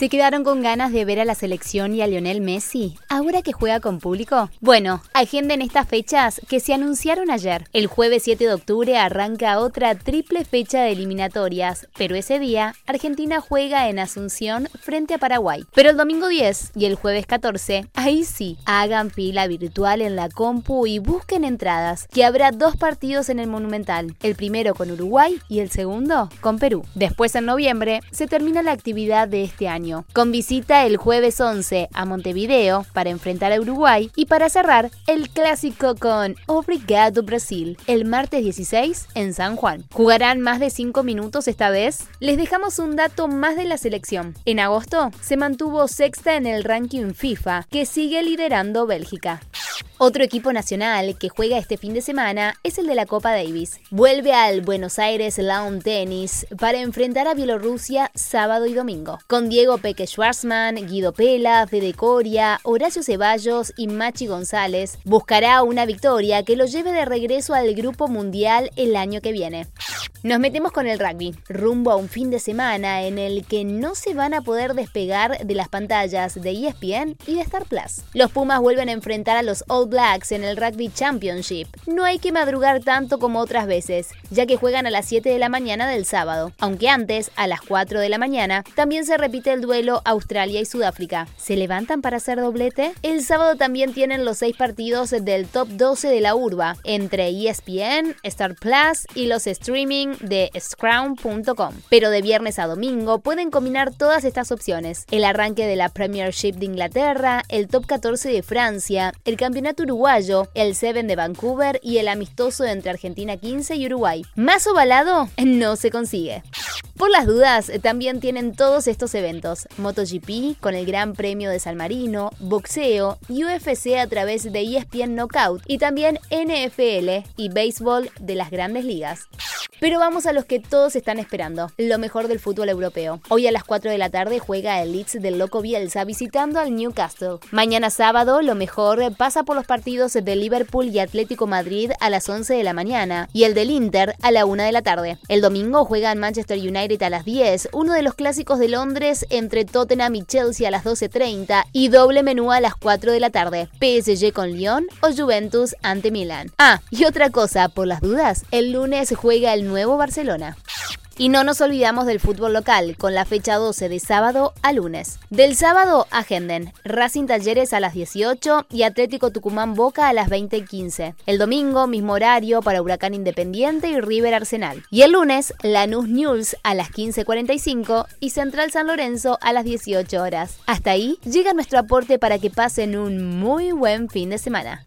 ¿Se quedaron con ganas de ver a la selección y a Lionel Messi ahora que juega con público? Bueno, agenden estas fechas que se anunciaron ayer. El jueves 7 de octubre arranca otra triple fecha de eliminatorias, pero ese día Argentina juega en Asunción frente a Paraguay. Pero el domingo 10 y el jueves 14, ahí sí, hagan fila virtual en la compu y busquen entradas, que habrá dos partidos en el Monumental, el primero con Uruguay y el segundo con Perú. Después en noviembre se termina la actividad de este año con visita el jueves 11 a Montevideo para enfrentar a Uruguay y para cerrar el clásico con Obrigado Brasil el martes 16 en San Juan. ¿Jugarán más de 5 minutos esta vez? Les dejamos un dato más de la selección. En agosto se mantuvo sexta en el ranking FIFA, que sigue liderando Bélgica. Otro equipo nacional que juega este fin de semana es el de la Copa Davis. Vuelve al Buenos Aires Lawn Tennis para enfrentar a Bielorrusia sábado y domingo. Con Diego Peque Schwarzman, Guido Pela, Fede Coria, Horacio Ceballos y Machi González, buscará una victoria que lo lleve de regreso al Grupo Mundial el año que viene. Nos metemos con el rugby, rumbo a un fin de semana en el que no se van a poder despegar de las pantallas de ESPN y de Star Plus. Los Pumas vuelven a enfrentar a los All Blacks en el Rugby Championship. No hay que madrugar tanto como otras veces, ya que juegan a las 7 de la mañana del sábado, aunque antes, a las 4 de la mañana, también se repite el duelo Australia y Sudáfrica. ¿Se levantan para hacer doblete? El sábado también tienen los 6 partidos del top 12 de la urba, entre ESPN, Star Plus y los streaming de scrum.com. Pero de viernes a domingo pueden combinar todas estas opciones. El arranque de la Premiership de Inglaterra, el Top 14 de Francia, el Campeonato Uruguayo, el 7 de Vancouver y el amistoso entre Argentina 15 y Uruguay. Más ovalado no se consigue. Por las dudas, también tienen todos estos eventos. MotoGP con el Gran Premio de San Marino, boxeo, UFC a través de ESPN Knockout y también NFL y béisbol de las grandes ligas. Pero vamos a los que todos están esperando, lo mejor del fútbol europeo. Hoy a las 4 de la tarde juega el Leeds del Loco Bielsa visitando al Newcastle. Mañana sábado lo mejor pasa por los partidos de Liverpool y Atlético Madrid a las 11 de la mañana y el del Inter a la 1 de la tarde. El domingo juegan Manchester United a las 10, uno de los clásicos de Londres entre Tottenham y Chelsea a las 12.30 y doble menú a las 4 de la tarde. PSG con Lyon o Juventus ante Milán. Ah, y otra cosa, por las dudas, el lunes juega el nuevo Barcelona. Y no nos olvidamos del fútbol local, con la fecha 12 de sábado a lunes. Del sábado, agenden Racing Talleres a las 18 y Atlético Tucumán Boca a las 20.15. El domingo, mismo horario para Huracán Independiente y River Arsenal. Y el lunes, Lanús News a las 15.45 y Central San Lorenzo a las 18 horas. Hasta ahí llega nuestro aporte para que pasen un muy buen fin de semana.